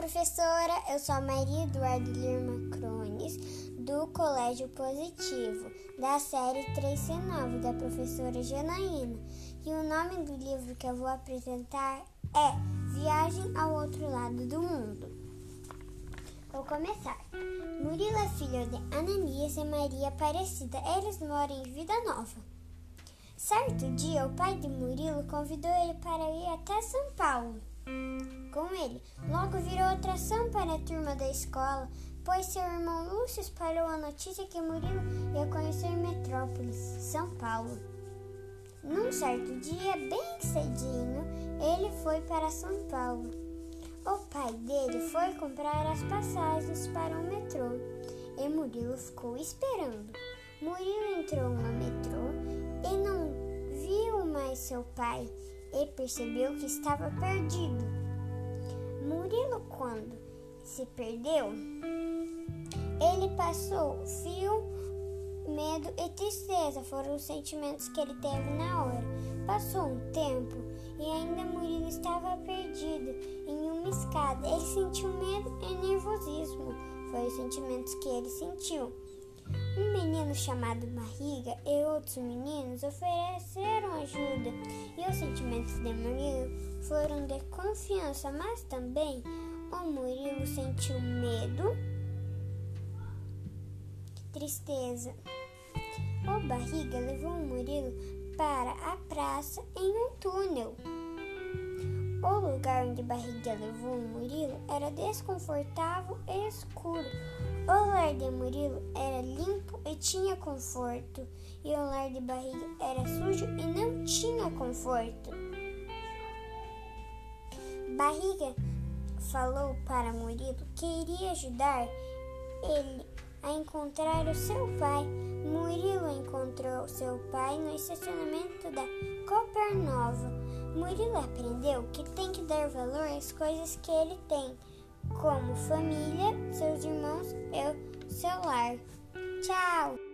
professora, eu sou a Maria Eduardo Lirma Crones, do Colégio Positivo, da série 3C9, da professora Janaína. E o nome do livro que eu vou apresentar é Viagem ao Outro Lado do Mundo. Vou começar. Murilo é filho de Ananias e Maria Aparecida. Eles moram em Vida Nova. Certo dia, o pai de Murilo convidou ele para ir até São Paulo com ele. Logo virou atração para a turma da escola, pois seu irmão Lúcio espalhou a notícia que Murilo ia conhecer Metrópolis, São Paulo. Num certo dia, bem cedinho, ele foi para São Paulo. O pai dele foi comprar as passagens para o metrô e Murilo ficou esperando. Murilo entrou no metrô e não viu mais seu pai e percebeu que estava perdido. Murilo, quando se perdeu, ele passou frio, medo e tristeza foram os sentimentos que ele teve na hora. Passou um tempo e ainda Murilo estava perdido em uma escada. Ele sentiu medo e nervosismo. Foram os sentimentos que ele sentiu. Um menino chamado Barriga e outros meninos ofereceram ajuda, e os sentimentos de Murilo foram de confiança, mas também o Murilo sentiu medo, tristeza. O Barriga levou o Murilo para a praça em um túnel. O lugar onde Barriga levou o Murilo era desconfortável e escuro. O lar de Murilo era limpo e tinha conforto, e o lar de Barriga era sujo e não tinha conforto. Barriga falou para Murilo que iria ajudar ele a encontrar o seu pai. Murilo encontrou seu pai no estacionamento da Copernova. Murilo aprendeu que tem que dar valor às coisas que ele tem, como família, seus irmãos e seu lar. Tchau!